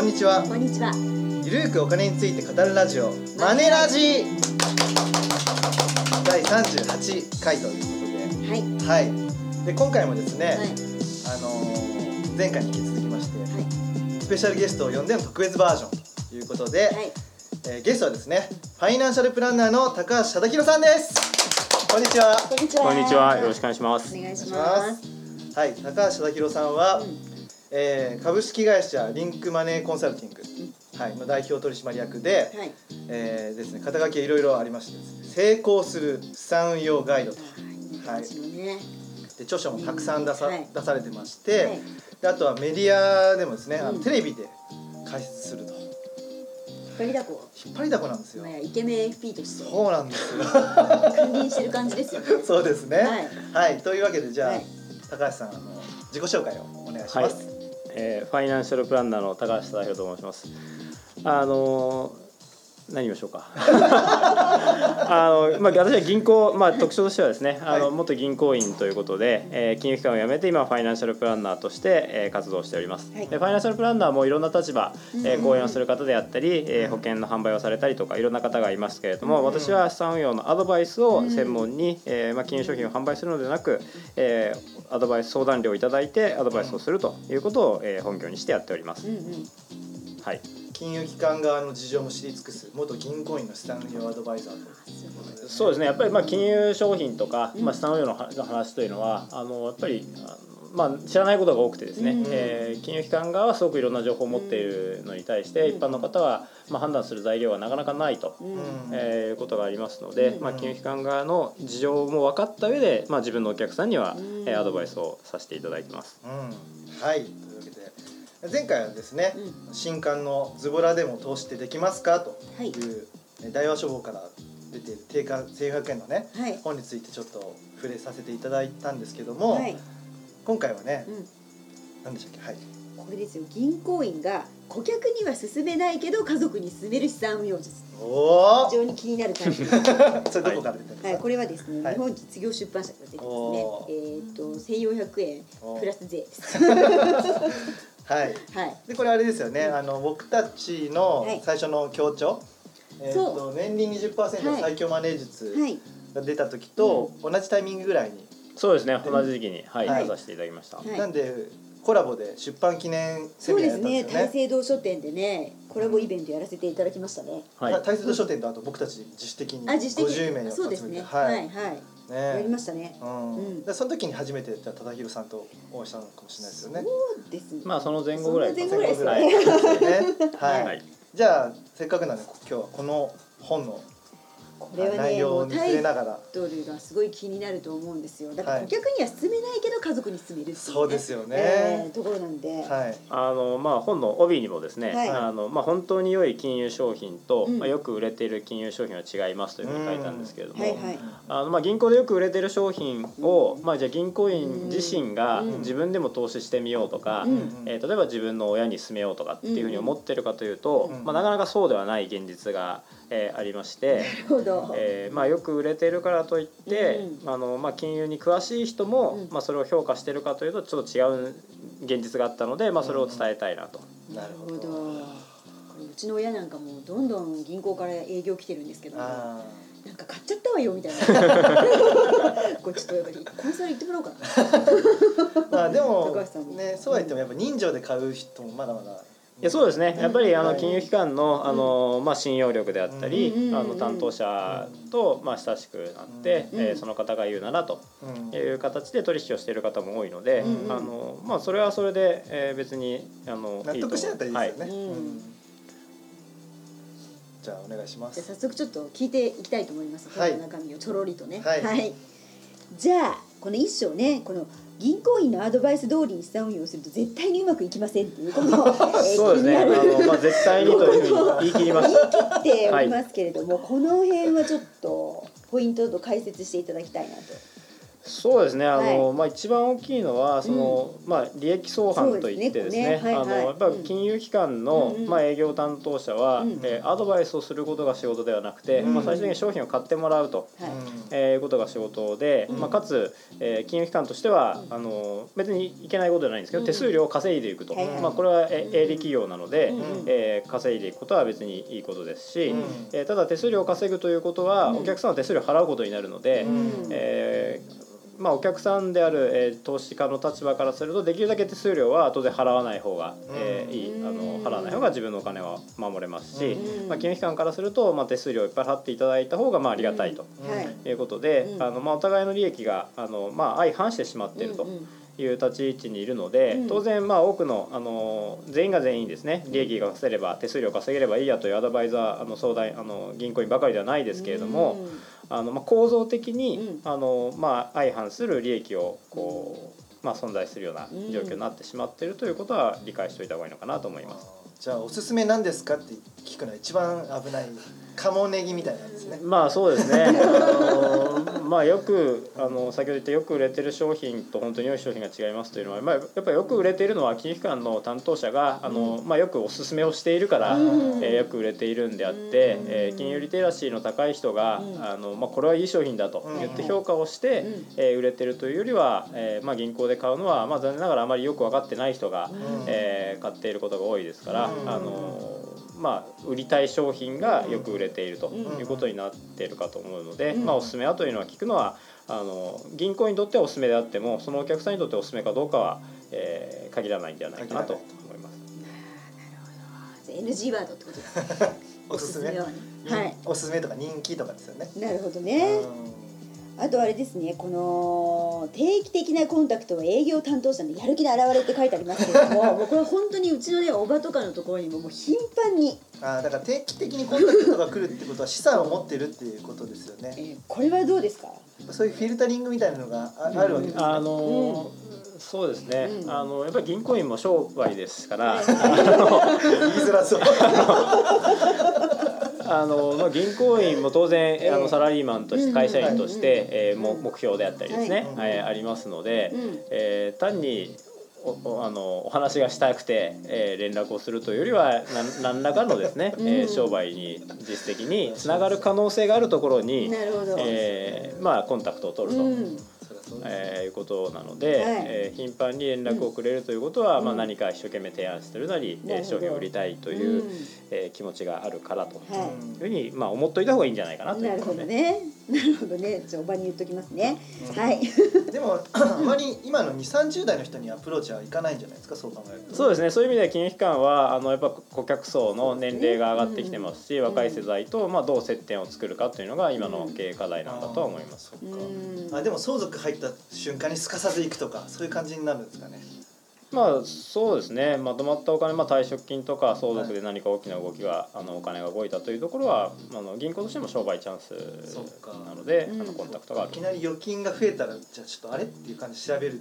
こんにちはこんにちは。ゆるーくお金について語るラジオマネラジ第38回というはい。ことではいで今回もですね、はい。あのー前回に引き続きまして、はい。スペシャルゲストを呼んでの特別バージョンということで、はい。えーゲストはですねファイナンシャルプランナーの高橋貞弘さんですこんにちはこんにちは。こんにちは、よろしくお願いします。お願いしお願いします。はい高橋貞弘さんは、うんえー株式会社リンクマネーコンサルティング、はい、の代表取締役で、はい。えーですね、肩書きいろいろありましてですね成功する資産運用ガイドと。はい。で著書もたくさん出さ,、はい。出されてまして、はい。であとはメディアでもですね、あのうんテレビで解説すると。引っ張りだこ。引っ張りだこなんですよ。イケメン FP として。そうなんですよ。君臨してる感じですよね。そうですね。はい。はい、というわけでじゃあ、はい。高橋さんあの自己紹介をお願いしはい。ます、、えーファイナンシャルプランナーの高橋忠弘と申します。あのー何言いましょうか。あのまあ私は銀行まあ特徴としてはですね、あのはい元銀行員ということで、えー金融機関を辞めて今はファイナンシャルプランナーとして、えー活動しております。はいでファイナンシャルプランナーもいろんな立場、えー講演をする方であったり、えー保険の販売をされたりとかいろんな方がいますけれども、私は資産運用のアドバイスを専門に、えーまあ金融商品を販売するのではなく、えーアドバイス相談料をいただいてアドバイスをするということを、えー本業にしてやっております。うんうん。はい。金融機関側の事情も知り尽くす元銀行員の資産運用アドバイザーとそうですね。やっぱりまあ金融商品とか、うんまあ資産運用のはの話というのはあのやっぱりあのまあ知らないことが多くてですね、うんえー金融機関側はすごくいろんな情報を持っているのに対して、うん一般の方はまあ判断する材料がなかなかないと。うん。えーいうことがありますので、うんまあ、金融機関側の事情も分かった上で、まあ、自分のお客さんには、うんえーアドバイスをさせていただいてます。うんはいというわけで前回はですね、う新刊の「ズボラでも投資ってできますか?」とはいいう、え大和書房から出ている定価1500円のねはい。本についてちょっと触れさせていただいたんですけども、はい。今回はねうん。何でしたっけ？はいこれですよ。銀行員が顧客には勧めないけど家族に勧める資産運用術。おお非常に気になるタイプ。それどこから出てるんですか、はい、これはですね、はい日本実業出版社から出てますねお。えっ、と、千四百円おープラス税です。はいはい。でこれあれですよね、あの僕たちのはい最初の強調、えー、そと年利20%の最強マネー術はい。が出た時と同じタイミングぐらいに、そうですね同じ時期に、はいはい出させていただきました。はいなんでコラボで出版記念セそうミナーですね。大やったんですよね聖堂書店でね、コラボイベントやらせていただきましたね。はいた大切書店とあと僕たち自主的にあ、自主的50名に。をそうですね。集めてははいい、はい。ねやりましたね。うんうんでその時に初めてじゃあ忠宏さんとお会いしたのかもしれないですよね。そうですね。まあその前後ぐらい前後ぐらいですね。はいじゃあせっかくなんで今日はこの本のこれはね、内容に触もうタイれながらトルがすごい気になると思うんですよ。だからはい。顧客には勧めないけど家族に勧めるっていう、ね。そうですよね。えーところなんで。はい。あのまあ、本の帯にもですね、はい。あのまあ、本当に良い金融商品と、うん。まあ、よく売れている金融商品は違いますというふうに書いたんですけれども、はいはい。あのまあ、銀行でよく売れている商品を、まあ、じゃあ銀行員自身がうん。自分でも投資してみようとか、うん。えー例えば自分の親に勧めようとかっていうふうに思ってるかというと、うん。まあ、なかなかそうではない現実が、えーありまして。なるほど。えーまあ、よく売れているからといって、うんあのまあ、金融に詳しい人も、うんまあ、それを評価してるかというとちょっと違う現実があったので、まあ、それを伝えたいなと。なるほどこれうちの親なんかもうどんどん銀行から営業来てるんですけど、なんあか買っちゃったわよみたいな。これちょっとやっぱりコンサル行ってもらおうかな。ーまあでもねそうは言ってもやっぱ人情で買う人もまだまだいやそうですね。やっぱりあはい。の金融機関のあの、まあ、信用力であったり、うんあの担当者と、まあ、親しくなって、うんえーその方が言うならとうん。いう形で取引をしている方も多いので、うんあのまあ、それはそれで、えー別にあの納得してやったらいいですよね、はい。うん。じゃあお願いします。じゃあ早速ちょっと聞いていきたいと思います。はい。中身をちょろりとね。はい。じゃあこの一章ねこの銀行員のアドバイス通りに資産運用をすると絶対にうまくいきませんっていうことを、え ーそうですねあ気になるの、まあ、絶対にというふうに 言い切りました。っておりますけれども、この辺はちょっとポイントと解説していただきたいなと。そうですね。あの、はまあ一番大きいのはその、まあ利益相反といってですね。すね。はいはい。あのやっぱ金融機関の、うんうん。まあ営業担当者は、うんえーアドバイスをすることが仕事ではなくて、うんまあ最終的に商品を買ってもらうと。はい。えーいうことが仕事で、うん。まあ、かつ、えー金融機関としては、あの別にいけないことじゃないんですけど、うん手数料を稼いでいくと、まあ、これはえ営利企業なので、うんえー稼いでいくことは別にいいことですし、うん。えーただ手数料を稼ぐということは、うん。お客さんは手数料を払うことになるので、うん。えーまあ、お客さんである、えー投資家の立場からするとできるだけ手数料は後で払わない方が、えーいいあの払わない方が自分のお金は守れますし、うん。まあ、金融機関からすると、まあ、手数料をいっぱい払っていただいた方がまあありがたいと。はいうことで、うん。あのまあ、お互いの利益があの、まあ、相反してしまっているという立ち位置にいるので、うん。当然まあ多くのあの全員が全員ですね利益が稼げれば手数料を稼げればいいやというアドバイザーあの相談あの銀行員ばかりではないですけれども、あのまあ、構造的に、うあのまあ、相反する利益をこう、まあ、存在するような状況になってしまっているということは理解しておいた方がいいのかなと思います。じゃあおすすめなんですかって聞くのは一番危ないカモネギみたいなんですね。まあそうですね。あのまあよくあの先ほど言ったよく売れてる商品と本当に良い商品が違いますというのは、まあやっぱりよく売れているのは金融機関の担当者があのまあよくお勧めをしているから、うん。えーよく売れているんであって、うん。えー金融リテラシーの高い人が、うん。あのまあこれはいい商品だと言って評価をして、うん。えー売れてるというよりは、えーまあ銀行で買うのはまあ残念ながらあまりよく分かってない人が、うん。えー買っていることが多いですから、うん。あのまあ、売りたい商品がよく売れているとうんいうことになっているかと思うので、うん。まあ、おすすめはというのは聞くのはあの銀行にとってはおすすめであってもそのお客さんにとっておすすめかどうかは、えー限らないんではないかなと思います。NG ワードってことですか おすすめ？はい。おすすめとか人気とかですよね。なるほどねあとあれですねこの定期的なコンタクトは営業担当者のやる気の表れって書いてありますけれども もうこれ本当にうちのねおばとかのところにももう頻繁に、あーだから定期的にコンタクトが来るってことは資産を持ってるっていうことですよね。えーこれはどうですか？そういうフィルタリングみたいなのがああるわけですね。あのそうですね、うん。あのやっぱり銀行員も商売ですから、はい言いづらそう あのまあ、銀行員も当然、ええ。あのサラリーマンとしてうん会社員として、えー目標であったりですね、はい。はいありますので、うん。えー単におおあのお話がしたくて、えー連絡をするというよりは何何らかのですね、えーうん商売に実績につながる可能性があるところに、えーまあ、コンタクトを取ると。えーいうことなので、はい。えー頻繁に連絡をくれるということは、うん。まあ、何か一生懸命提案してるなり、えーなるほど。商品を売りたいという、うんえー気持ちがあるからとはいいうふうに、まあ、思っといた方がいいんじゃないかなというなるほどね。なるほどね。じゃあおばに言っときますね。うんはい。でもあまり今の2 3 0代の人にアプローチはいかないんじゃないですかそう考えるとそうですねそういう意味では金融機関はあのやっぱ顧客層の年齢が上がってきてますし、うん若い世代と、まあ、どう接点を作るかというのが今の経営課題なんだとは思います。あーそっうんかあでも相続入った瞬間にすかさず行くとかそういう感じになるんですかねまあそうですね。まとまったお金、まあ、退職金とか相続で何か大きな動きが、あのお金が動いたというところはあの銀行としても商売チャンスなので、うん。あのコンタクトがある。いきなり預金が増えたらじゃあちょっとあれっていう感じで調べる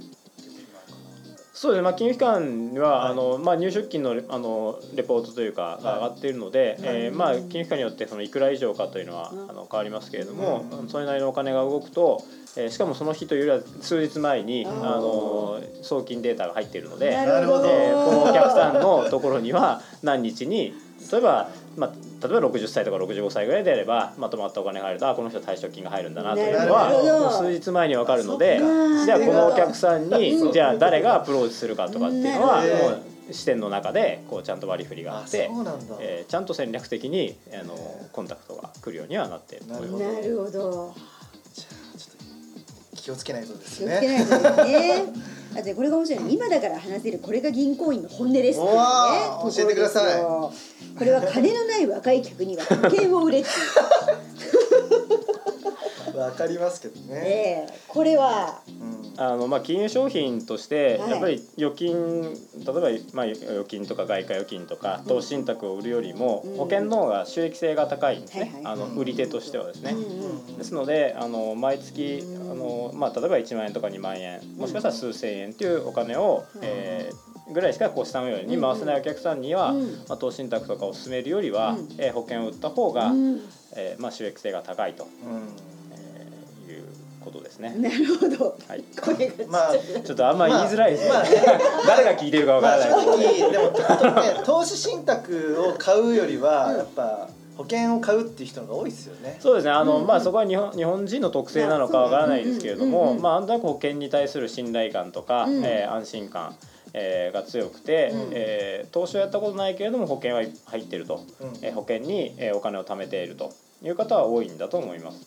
そうですね、まあ、金融機関には、はい。あのまあ、入出金のレあのレポートというかが上がっているので、えーまあ、金融機関によってそのいくら以上かというのは、うん。あの変わりますけれども、うん。それなりのお金が動くと、えーしかもその日というよりは数日前にあの送金データが入っているので、なるほど。えーこのお客さんのところには何日に例えば、まあ、例えば60歳とか65歳ぐらいであればまとまったお金が入るとあこの人は退職金が入るんだなというのは数日前に分かるのでじゃあこのお客さんうんにじゃあ誰がアプローチするかとかっていうのはもう視点の中でこうちゃんと割り振りがああってえーちゃんと戦略的にあのコンタクトが来るようにはなっていると思います。なるほど。じゃあちょっと気をつけないとです気をつけねないとですね。あとこれが面白いの今だから話せるこれが銀行員の本音です。ね教えてください。とこれは金のない若い客には時計を売れっていうわかりますけどね、ええこれは。うん。あのまあ金融商品としてはい。やっぱり預金、例えばまあ預金とか外貨預金とか投資信託を売るよりもうん。保険の方が収益性が高いんですね、あの売り手としてはですね。うんうんですのであの毎月うんあの、まあ、例えば1万円とか2万円もしかしたら数千円というお金を、うんえーぐらいしかこう資産運用に回せないお客さんには、うん。まあ、投資信託とかを進めるよりは、うん。えー保険を売った方が、うん。えーまあ、収益性が高いと、うんこことですね。なるほど。はい。声がちっちゃい。まあちょっとあんま言いづらいですね。まあまあ 誰が聞いてるかわからない。まあ正直でも本当にね投資信託を買うよりはやっぱ保険を買うっていう人の方が多いですよね。そうですね。あの、うんうんまあそこは日本日本人の特性なのかわからないですけれども、まあそうねうんうんうんまあなんとなく保険に対する信頼感とか、うんえー安心感。えーが強くて、うんえー投資をやったことないけれども保険は入っていると、うんえー保険に、えーお金を貯めているという方は多いんだと思います。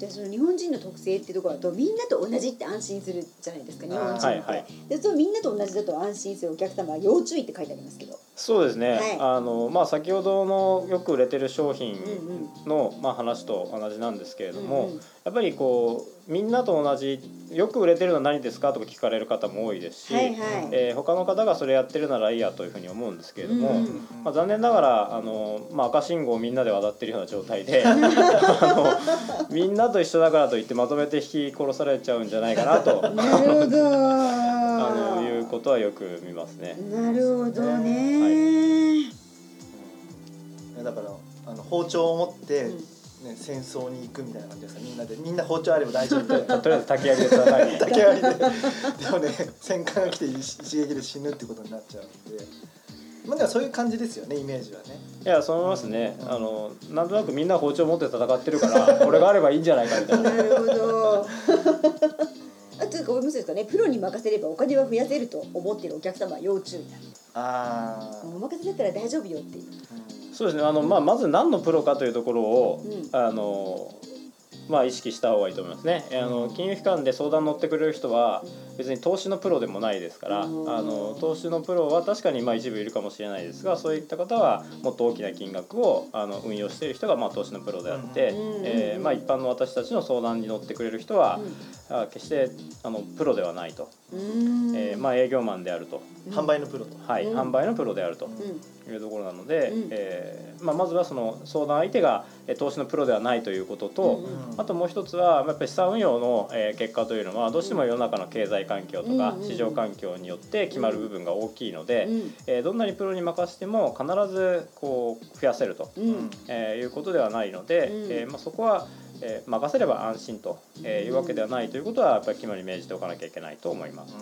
でその日本人の特性っていうところだとみんなと同じって安心するじゃないですか日本人って、はいはい。でそうみんなと同じだと安心するお客様は要注意って書いてありますけど。そうですね、はい。あのまあ、先ほどのよく売れてる商品うんうんの、まあ、話と同じなんですけれども、うんうんやっぱりこうみんなと同じよく売れてるのは何ですかとか聞かれる方も多いですし、はいはい、えー他の方がそれやってるならいいやというふうに思うんですけれども、うんまあ、残念ながらあの、まあ、赤信号をみんなで渡ってるような状態で あのみんなと一緒だからといってまとめて引き殺されちゃうんじゃないかなと なるほど。あのいうことはよく見ますね。なるほどね、だからあの包丁を持って、うんね、戦争に行くみたいな感じですか？みんなでみんな包丁あれば大丈夫みたいな。とりあえず竹槍で戦いに竹割りで。でもね戦艦が来て一一撃で死ぬってことになっちゃうんで。まあでもそういう感じですよねイメージはね。いやそう思いますね。あのなんとなくみんな包丁持って戦ってるから これがあればいいんじゃないかみたいな。なるほど。あというか思いますかね。プロに任せればお金は増やせると思ってるお客様は要注意ああ、お任せだったら大丈夫よっていうそうですね。あの、まあ、まず何のプロかというところを、うん。あのまあ、意識した方がいいと思いますね。えあの金融機関で相談乗ってくれる人は別に投資のプロでもないですからあうん。の投資のプロは確かにまあ一部いるかもしれないですがそういった方はもっと大きな金額をあの運用している人がまあ投資のプロであって、うん。えーまあ、一般の私たちの相談に乗ってくれる人は、あ決してあのプロではないと、うん。えーまあ、営業マンであると、販売のプロと、はいうん。販売のプロであるとうん。いうところなので、うん。えーまあ、まずはその相談相手がえー投資のプロではないということと、うん。あともう一つはやっぱり資産運用のえー結果というのはどうしても世の中の経済環境とかうん市場環境によって決まる部分が大きいので、うんえーどんなにプロに任せても必ずこう増やせると、うん。えーいうことではないので、うん。えーまあ、そこは、えー任せれば安心と、えーいうわけではないということはやっぱり肝に銘じておかなきゃいけないと思います。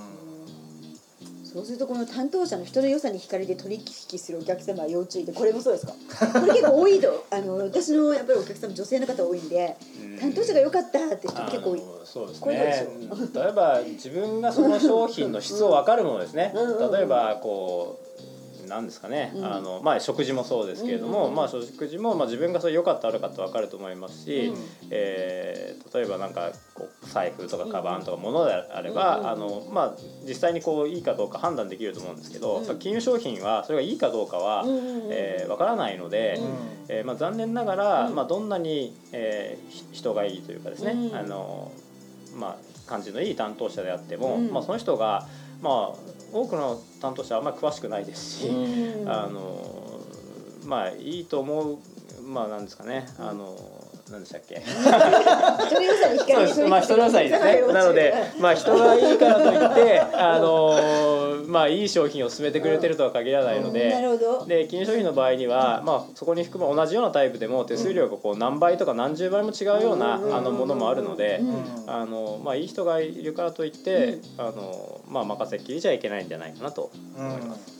そうするとこの担当者の人の良さに惹かれて取引するお客様は要注意でこれもそうですか？これ結構多いとあの私のやっぱりお客様女性の方多いんで担当者が良かったって人結構多い。そうですね。例えば自分がその商品の質を分かるものですね。うんうんうん。例えばこうなんですかね、うん。あのまあ食事もそうですけれども、うん。うんうんまあ食事もまあ自分がそれ良かった悪かった分かると思いますし、うん。えー例えばなんかこう財布とかカバンとか物であれば、うんうんあのまあ実際にこういいかどうか判断できると思うんですけど、金融商品はそれがいいかどうかは、うんうんうんえー分からないので。うん。えーまあ、残念ながら、うん。まあ、どんなに、えーひ人がいいというかですね、うん。あのまあ、感じのいい担当者であっても、うん。まあ、その人が、まあ、多くの担当者はあんまり詳しくないですし、うん。あのまあいいと思うまあなんですかね。あの何でしたっけ？まあ人の良さにですね。なのでまあ人がいいからといってあのまあいい商品を勧めてくれてるとは限らないので、なるほど。で金融商品の場合には、まあ、そこに含む同じようなタイプでも手数料がこう何倍とか何十倍も違うようなうんあのものもあるのでうんあの、まあ、いい人がいるからといってあの、まあ、任せっきりじゃいけないんじゃないかなとうん思います。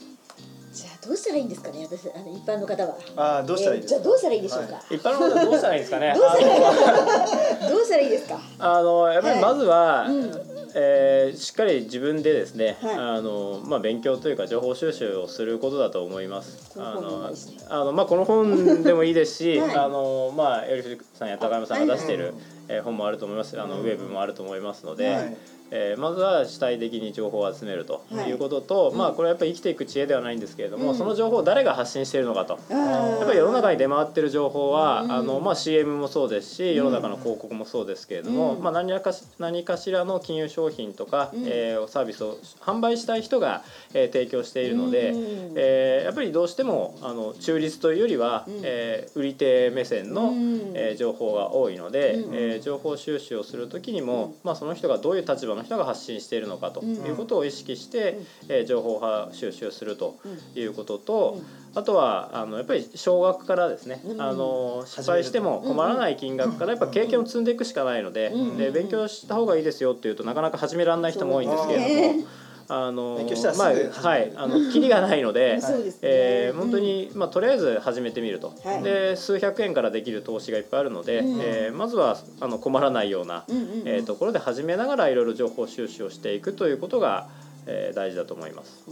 じゃあどうしたらいいんですかね私あの一般の方は。ああどうしたらいいじゃあどうしたらいいでしょうか、は一般の方はどうしたらいいんですかね？どうしたらいい？ですか？あのやっぱりまずは、うん。えーしっかり自分でですね、はい。あのまあ、勉強というか情報収集をすることだと思います。あの本でもいいしね。あのまあこの本でもいいですし、はい。あのまあエリフさんや高山さんが出している、はい。えー本もあると思います。あの、うん。ウェブもあると思いますので、はいえーまずは主体的に情報を集めるとはい。いうことと、うん。まあこれはやっぱり生きていく知恵ではないんですけれども、うん。その情報を誰が発信しているのかと。あーやっぱり世の中に出回ってる情報は、うん。あのまあ、CM もそうですし世の中の広告もそうですけれども、うん。まあ、何らかし何かしらの金融商品とか、うん。えーサービスを販売したい人が、えー提供しているので、うん。えーやっぱりどうしてもあの中立というよりは、うん。えー売り手目線の、うん。えー情報が多いので、うん。えー情報収集をする時にも、うん。まあ、その人がどういう立場の人が発信しているのかとうん。いうことを意識して、えー情報収集するということと、うん。あとはあのやっぱり少額からですね、うん。あの失敗しても困らない金額からやっぱ経験を積んでいくしかないので,、うん。で勉強した方がいいですよっていうとなかなか始められない人も多いんですけれども。あのまあはいあの キリがないので、ね。えー本当に、まあ、とりあえず始めてみると、はい。で数百円からできる投資がいっぱいあるので、うんえーまずはあの困らないような、うんうんうん。えーところで始めながらいろいろ情報収集をしていくということが、えー大事だと思います。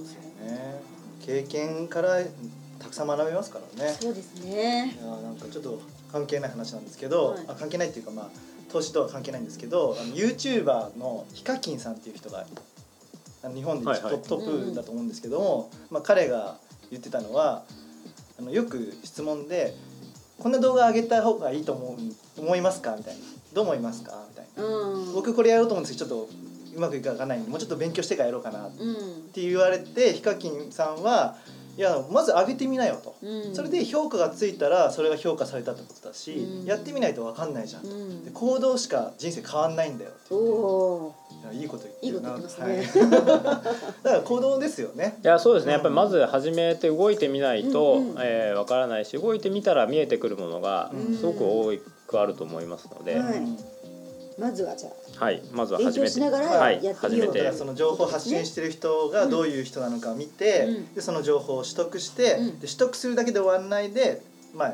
ね。経験からたくさん学べますからね。そうですね。いやなんかちょっと関係ない話なんですけど、はい。あ関係ないっていうかまあ投資とは関係ないんですけどあの YouTuber のヒカキンさんっていう人が日本でトップトップだと思うんですけども、まあ、彼が言ってたのはあのよく質問で「こんな動画上げた方がいいと思う思いますか?」みたいな「どう思いますか?」みたいな。うん「僕これやろうと思うんですけどちょっとうまくいかない。んでもうちょっと勉強してからやろうかな」っうん。て言われてヒカキンさんはいやまず上げてみなよと。うん。それで評価がついたらそれが評価されたってことだし、うん。やってみないと分かんないじゃん、うん。で行動しか人生変わんないんだよっておおいやいいこと言ってますね、はい。だから行動ですよね。いやそうですね。うんやっぱりまず始めて動いてみないと、うんうんえーわからないし動いてみたら見えてくるものがうん。すごく多くあると思いますので、まずはじゃあ。はい、まずは勉始めて。強しながらはい。やってみようと。始めて。だからその情報発信してる人がどういう人なのかを見て、うん。でその情報を取得して、うん。で取得するだけで終わらないで、まあ、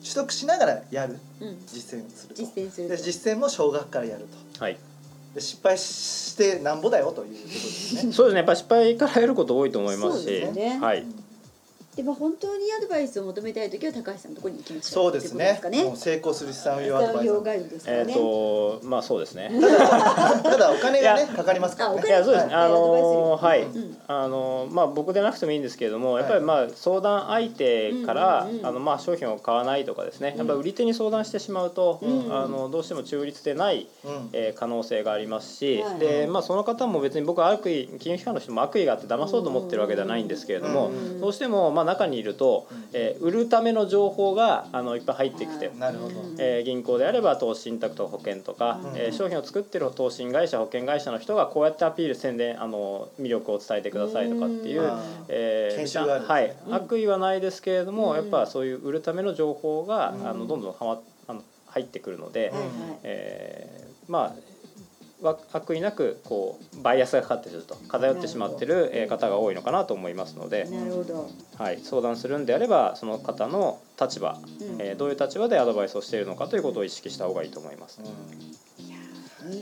取得しながらやる。うん。実践すると。実践する実践も少額からやると。はいで失敗してなんぼだよということですね。そうですね。やっぱり失敗からやること多いと思いますし。すね。はいでも本当にアドバイスを求めたい時は高橋さんのところに行きましょそううですね。ってことですかね。もう成功する資産運用アドバイス産業ガイドですからえっ、ね、とまあそうですね。ただお金がねかかりますからね。い。やそうです。ね、はいあのーはい、うん。あのーまあ僕でなくてもいいんですけれども、やっぱりまあ相談相手から、あのまあ商品を買わないとかですね、うん。やっぱり売り手に相談してしまうと、うんあのどうしても中立でない、うん。えー可能性がありますし、はい。でまあその方も別に僕は悪意金融機関の人も悪意があって騙そうと思ってるわけではないんですけれども、うん。どうしてもまあ中にいると、えー売るための情報があのいっぱい入ってきて。はいなるほど。うんえー銀行であれば投資信託とか保険とか、うん。えー商品を作ってる投信会社保険会社の人がこうやってアピール宣伝あの魅力を伝えてくださいとかっていう、うえーはい、うん悪意はないですけれども、うん。やっぱそういう売るための情報が、うん。あのどんどんはまあの入ってくるので、はいはいえーまあわ悪意なくこうバイアスがかかってると偏ってしまってるえー方が多いのかなと思いますので、なるほど、はい、相談するんであればその方の立場、うん。えーどういう立場でアドバイスをしているのかということを意識した方がいいと思います。いい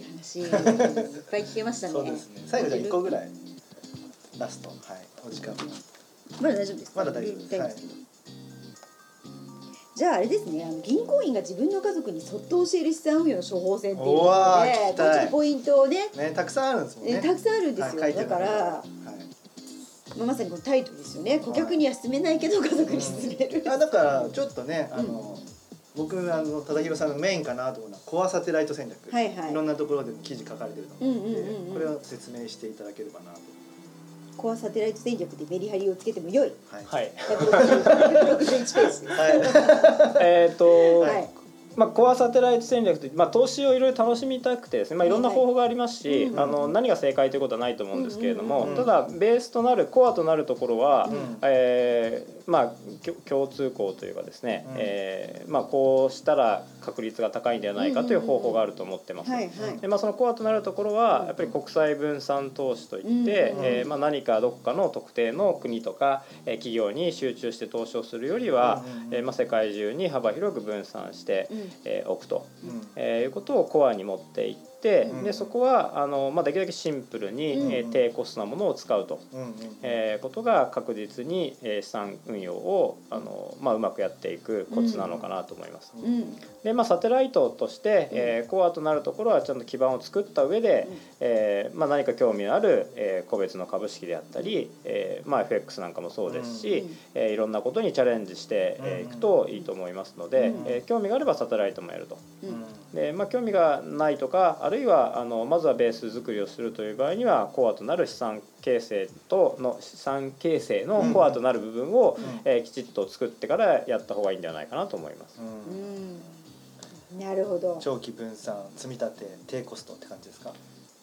話いっぱい聞けましたね。そうですね。最後じゃあ1個ぐらい。ラスト。はい。お時間。まだ大丈夫ですか？まだ大丈夫です。大じゃああれですねあの銀行員が自分の家族にそっと教える資産運用の処方箋っていううのでこっちのポイントをねねたくさんあるんですもんね。えたくさんあるんですよ、はいだから、はいまあ、まさにこのタイトルですよね顧客には勧めないけど家族に勧める、あだからちょっとねあの、僕あの忠宏さんのメインかなと思うのはコアサテライト戦略、はいはい。ろんなところでも記事書かれてると思うので、うんうんうんうん。これを説明していただければなとコアサテライト戦略でメリハリをつけても良い。はい。はい、160 161ページです。はい。えっ、と、はいまあ、コアサテライト戦略って、まあ、投資をいろいろ楽しみたくてですね、まあ、いろんな方法がありますし、うんあの何が正解ということはないと思うんですけれども、うんうんただベースとなるコアとなるところは、うん。えーまあ共通項というかですね、うん。えーまあ、こうしたら確率が高いんではないかという方法があると思ってます。はいはい。でまあ、そのコアとなるところはやっぱり国際分散投資といって、うんえーまあ、何かどこかの特定の国とか、えー企業に集中して投資をするよりは、うんえーまあ、世界中に幅広く分散して、うんえー置くと、うん。えーいうことをコアに持っていって、うんでそこはあの、まあ、できるだけシンプルに、うんえー低コストなものを使うと。うんうんえーことが確実に、えー資産運用をあの、まあ、うまくやっていくコツなのかなと思います。うんでまあ、サテライトとして、えーコアとなるところはちゃんと基盤を作った上で、うんえーまあ、何か興味のある、えー個別の株式であったり、えーまあ、FX なんかもそうですし、うんえーいろんなことにチャレンジしてえーいくといいと思いますので、うんえー興味があればサテライトもやると。うんでまあ、興味がないとかあるいはあのまずはベース作りをするという場合にはコアとなる資産形成との資産形成のコアとなる部分を、うんえーきちっと作ってからやった方がいいんではないかなと思います。うん。うん。なるほど。長期分散積み立て低コストって感じですか？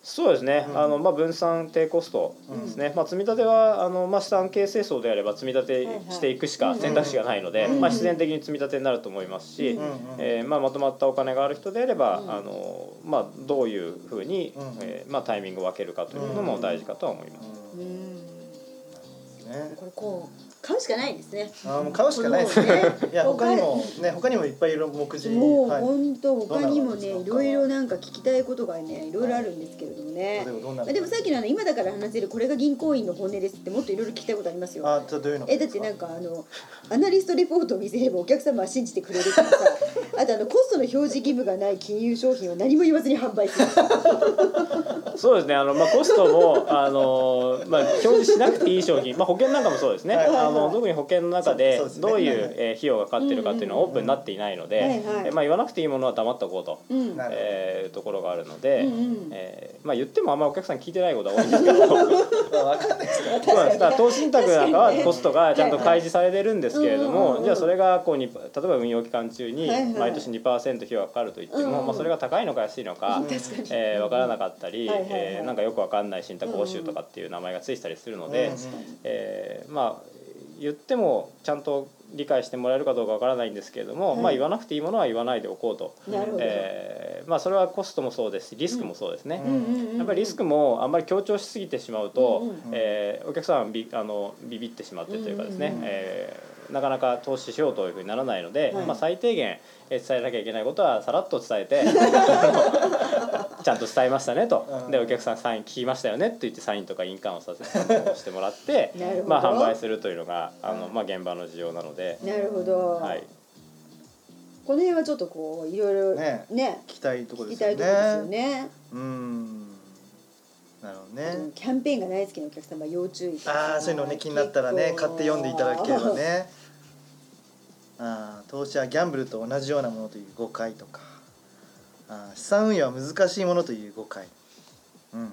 そうですね、うん。あのまあ、分散低コストですね、まあ、積み立てはあの、まあ、資産形成層であれば積み立てしていくしか選択肢がないので、うんまあ、必然的に積み立てになると思いますし、うんうんえーまあ、まとまったお金がある人であれば、うん。あのまあ、どういうふうに、うん。えーまあ、タイミングを分けるかというのも大事かとは思います。ううん。んね。これこう買うしかないですね。あーもう買うしかないですね。いや他にもね他にもいっぱいいろ目次。もうはい。本当他にもねいのろいろなんか聞きたいことがねいろいろあるんですけれどもね。でもさっきのあの今だから話せるこれが銀行員の本音ですってもっといろいろ聞きたいことありますよ。あじゃあどういうのえだってなんかあのアナリストレポートを見せればお客様は信じてくれるとかさ あとあのコストの表示義務がない金融商品を何も言わずに販売するそうですね。あの、まあ、コストもあの、まあ、表示しなくていい商品、まあ、保険なんかもそうですね、あの特に保険の中でどういう、費用がかかってるかっていうのはオープンになっていないので、まあ、言わなくていいものは黙っておこうと。えーいうところがあるので、えーまあ、言ってもあんまお客さん聞いてないことが多いんですけど。分かんないですから投資信託なんかはコストがちゃんと開示されてるんですけれどもじゃあそれがこうに例えば運用期間中に毎年2%費用がかかるといっても、まあ、それが高いのか安いのか、えー、分からなかったり、えーなんかよく分かんない信託報酬とかっていう名前がついてたりするので、えーまあ言ってもちゃんと理解してもらえるかどうかわからないんですけれども、はい。まあ言わなくていいものは言わないでおこうと、えーまあそれはコストもそうですしリスクもそうですね。やっぱりリスクもあんまり強調しすぎてしまうと、うんうんえーお客さんはビあのビビってしまってというかですね、うん。えーなかなか投資しようというふうにならないので、はい。まあ、最低限えー伝えなきゃいけないことはさらっと伝えて ちゃんと伝えましたねと、うん。でお客さんサイン聞きましたよねって言ってサインとか印鑑をさせしてもらって まあ、販売するというのがあの、まあ、現場の事情なので、なるほど、はい、この辺はちょっとこういろいろね。ね聞きたいところ聞きですよね。たいところですよね。うんなるほどね。キャンペーンが大好きなお客様要注意ああそういうのね気になったらね買って読んでいただければね。あー投資はギャンブルと同じようなものという誤解とか。あー資産運用は難しいものという誤解。うんうんうん。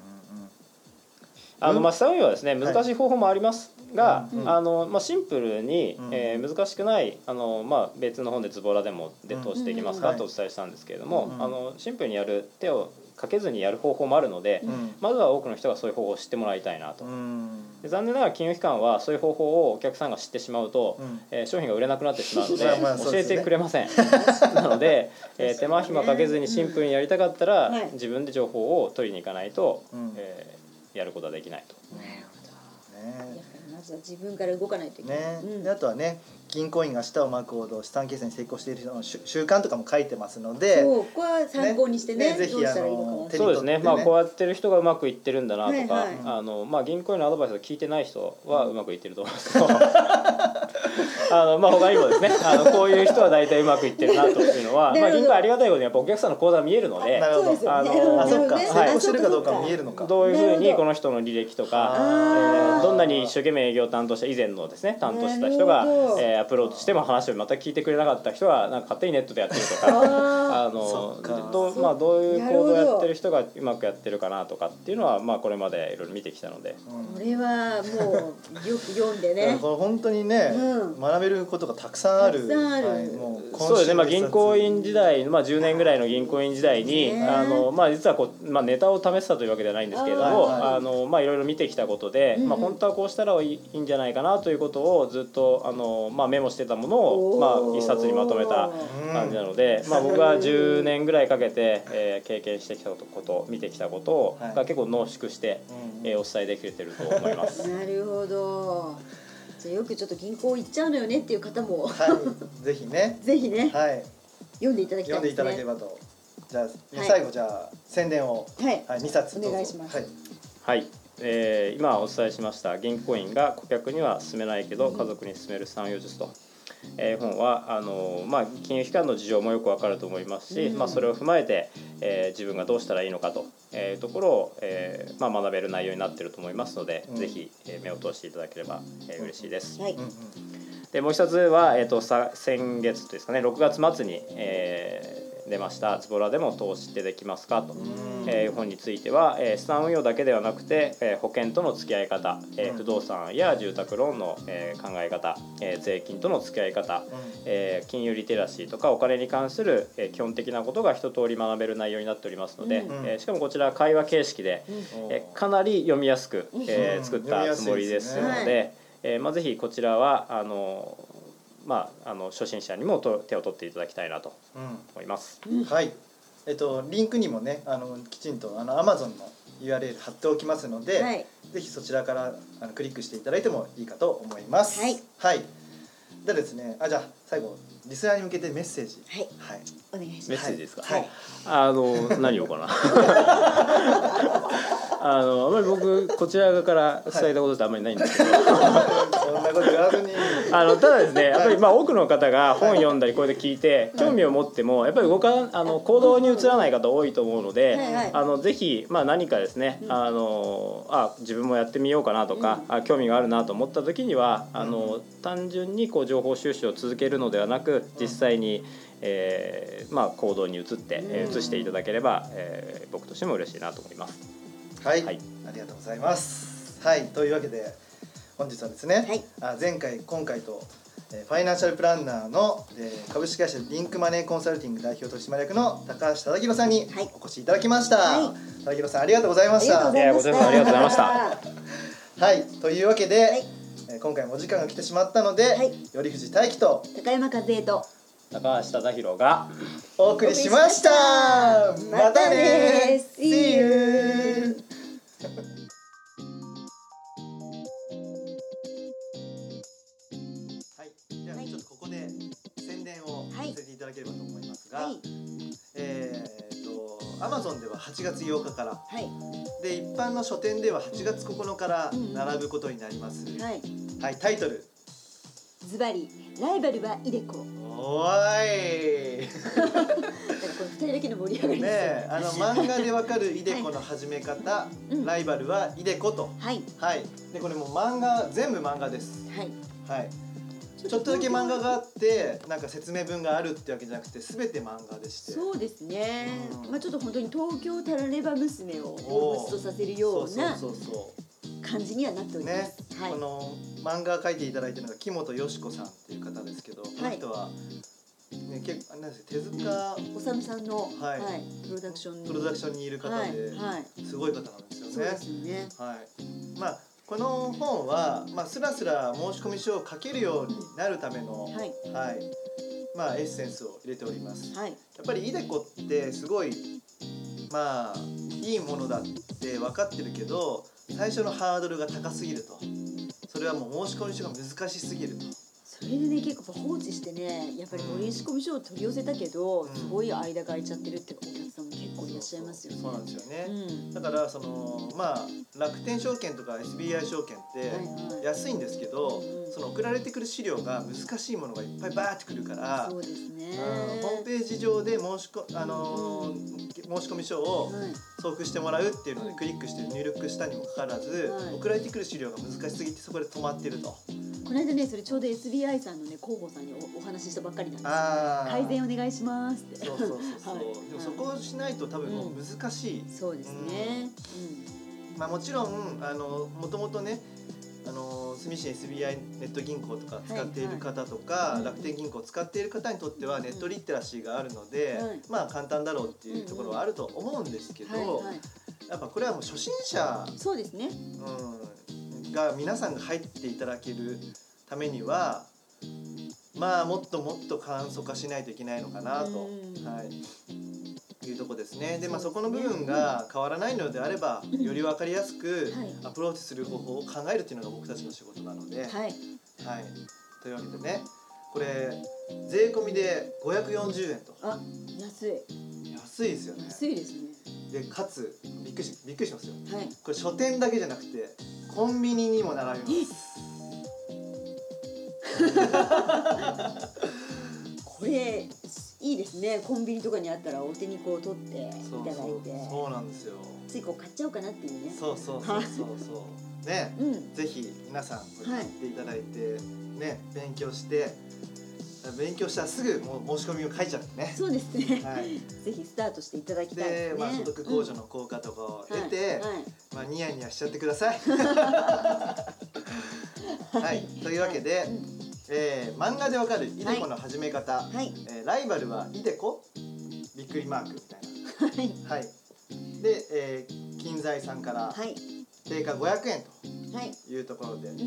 あのまあ資産運用はですねはい。難しい方法もありますが、うんあのまあ、シンプルに、うんえー難しくないあの、まあ、別の本でズボラでもでうん。投資できますうんかとお伝えしたんですけれども、うん。あのシンプルにやる手をかけずにやる方法もあるので、うん。まずは多くの人がそういう方法を知ってもらいたいなと。うん。で残念ながら金融機関はそういう方法をお客さんが知ってしまうと、うん。えー商品が売れなくなってしまうので まあまあそう教えてくれません。なので、えー手間暇かけずにシンプルにやりたかったら、はい。自分で情報を取りに行かないと、うん。えーやることはできないと。なるほど。やっねずは自分から動かないといけない、ね。うん。であとはね銀行員が舌を巻くほど資産形成に成功している人の習習慣とかも書いてますのでそうここは参考にしてねねねぜひあのそうですね、まあこうやってる人がうまくいってるんだなとか、はいはいあのまあ銀行員のアドバイスを聞いてない人はうまくいってると思いますけど、あのまあ他にもですね、あのこういう人は大体うまくいってるなというのは、まあ銀行ありがたいことにやっぱお客さんの口座が見えるのでな、るほどそうですよね。あのあそっかなるほどね。成功してるかどうかも見えるのか。どういうふうにこの人の履歴とか、えーどんなに一生懸命営業を担当した以前のですね担当した人がえーアプローチしても話をまた聞いてくれなかった人はなんか勝手にネットでやってるとか。ああのどうまあどういう行動をやってる人がうまくやってるかなとかっていうのはまあこれまでいろいろ見てきたので。うんーこれはもうよく読んでね。本当にね、うん。学べることがたくさんある。はい、もうそうですね、まあ、銀行員時代、まあ、10年ぐらいの銀行員時代に、ねあのまあ、実はこう、まあ、ネタを試してたというわけではないんですけれどもはいはい。あの、まあ、いろいろ見てきたことで、まあ、本当はこうしたらいいんじゃないかなということをずっとあの、まあ、メモしてたものを、まあ、一冊にまとめた感じなので、まあ、僕は10年ぐらいかけて、えー経験してきたこと見てきたことを、はい。が結構濃縮して、うん。えーお伝えできてると思います。なるほどじゃあよくちょっと銀行行っちゃうのよねっていう方も。はいぜひね。ぜひね。はい。読んでいただきた読んでいただければと。じゃあ、はい。最後じゃあ宣伝を。はい。はい2冊どうぞ。お願いします。はい。はい、えー今お伝えしました銀行員が顧客には勧めないけど家族に勧める資産運用術と、えー本はあのまあ、金融機関の事情もよくわかると思いますし、うん。まあ、それを踏まえて、えー自分がどうしたらいいのかというところを、えーまあ、学べる内容になっていると思いますので、うん。ぜひ、えー目を通していただければ、えー嬉しいです。はい。でもう一つは、えー、とさ先月とですかね6月末に、えー出ました。ズボラでも投資ってできますか？と、うん。えー本については、えー資産運用だけではなくて、えー保険との付き合い方、不動産や住宅ローンの、えー考え方、えー税金との付き合い方、えー金融リテラシーとかお金に関する、えー基本的なことが一通り学べる内容になっておりますので、しかもこちら会話形式で、えーかなり読みやすく、作ったつもりですので、えーまあ、ぜひこちらはあのまあ、あの初心者にもと手を取っていただきたいなとうん思います。うんはいえっとリンクにもねあのきちんとあの Amazon の URL 貼っておきますので、はいぜひそちらからあのクリックしていただいてもいいかと思います。はい。はい。でですね、あじゃあ最後リスナーに向けてメッセージ。はいはい。お願いしますメッセージですか、はい。あの何をかな？あのあまり僕こちら側から伝えたことってあんまりないんですけど、そんなこと言わずに。あのただですねやっぱりまあ多くの方が本読んだりこれで聞いて興味を持ってもやっぱり動かあの行動に移らない方多いと思うので、はいはい。あのぜひまあ何かですね、あのあ自分もやってみようかなとか、あ興味があるなと思った時にはあの単純にこう情報収集を続けるのではなく実際に、えーまあ行動に移って、えー移していただければ、えー僕としても嬉しいなと思います。はい、はい。ありがとうございます。はい、というわけで本日はですね、はい。あ前回今回と、えーファイナンシャルプランナーの、えー株式会社リンクマネーコンサルティング代表取締役の高橋忠弘さんにはい。お越しいただきました。はい。忠弘さんありがとうございました。ありがとうございました。いやご清聴ありがとうございました。はい、というわけで、はい。えー今回もお時間が来てしまったので、はい。頼藤大樹と高山和恵と高橋忠弘がお送りしました。お送りしました。またね。See you. Amazon では8月8日から。はい。で一般の書店では8月9日から並ぶことになります、はい。はいタイトル。ズバリライバルはイデコ「おーい! 」これ二人だけの盛り上がりねあの 漫画でわかるイデコの始め方、うん。ライバルはイデコと。はい。はい。でこれもう漫画全部漫画です。はい。はいちょっとだけ漫画があってなんか説明文があるってわけじゃなくて全て漫画でして。そうですね、うん。まあちょっと本当に東京タラレバ娘を彷彿とさせるような感じにはなっております、うね、はい。この漫画描いていただいてるのが木本よし子さんっていう方ですけど、この人は、ね、結構あなんですか手塚おさむさんの、はい。プロダクションプロダクションにいる方で、はいはい。すごい方なんですよね。そうですよね。はい、まあこの本は、まあ、スラスラ申し込み書を書けるようになるための、はい。はい。まあ、エッセンスを入れております。はい。やっぱりイデコってすごいまあいいものだって分かってるけど最初のハードルが高すぎると。それはもう申し込み書が難しすぎるとそれでね結構放置してねやっぱり申し込み書を取り寄せたけど、うん。すごい間が空いちゃってるってお客さんも結構いらっしゃいますよね。そうなんですよね、うん。だからそのまあ楽天証券とか SBI 証券って安いんですけど、うんその送られてくる資料が難しいものがいっぱいバーってくるからそうですね。うんホームページ上で申しこあのー申し込み書をはい。送付してもらうっていうのでクリックして入力したにもかかわらず、はい。送られてくる資料が難しすぎてそこで止まってると。この間ねそれちょうど SBI さんのね広報さんにおお話ししたばっかりなんです改善お願いします。ってそうそうそうそう、はい。でもそこをしないと多分もう難しい、そうですね、まあもちろんあのもともとねあの住吉 SBI ネット銀行とか使っている方とか、はい。はい楽天銀行を使っている方にとってはネットリテラシーがあるので、はい。まあ簡単だろうっていうところはあると思うんですけうん、ど、やっぱこれはもう初心者、そうですね。うん、が皆さんが入っていただけるためにはまあもっともっと簡素化しないといけないのかなと、うん。はい、いうとこですね。でまあそこの部分が変わらないのであれば、うん。より分かりやすくはい。アプローチする方法を考えるっていうのが僕たちの仕事なので、はい、はい。というわけでねこれ税込みで540円とあ安い安いですよね。安いですねでかつびっくりしびっくりしますよ。はいこれ書店だけじゃなくてコンビニにも並びます。これいいですねコンビニとかにあったらお手にこう取っていただいてそうなんですよ。ついこう買っちゃおうかなっていうねそうそうそうそうそう。ね。うんぜひ皆さんこれ買っていただいて、ね勉強して勉強したらすぐもう申し込みを書いちゃってね。そうですね、はい。ぜひスタートしていただきたいでね。ですまあ所得控除の効果とかを得て、はいはい。まあニヤニヤしちゃってください。はい。というわけで、うん。えー漫画でわかるイデコの始め方、はい。えーライバルはイデコびっくりマークみたいはい。なはい。で、えー金財さんからはい。定価500円はい。というところで、うん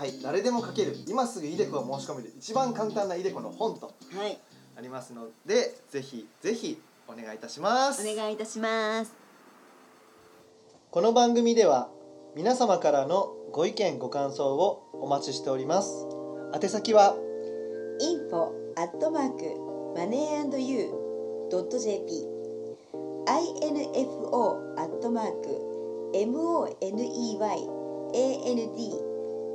はい誰でも書ける。今すぐイデコを申し込める一番簡単なイデコの本とはい。ありますのでぜひぜひお願いいたします。お願いいたします。この番組では皆様からのご意見ご感想をお待ちしております。宛先は info アットマークマネー &you ドット jp info アット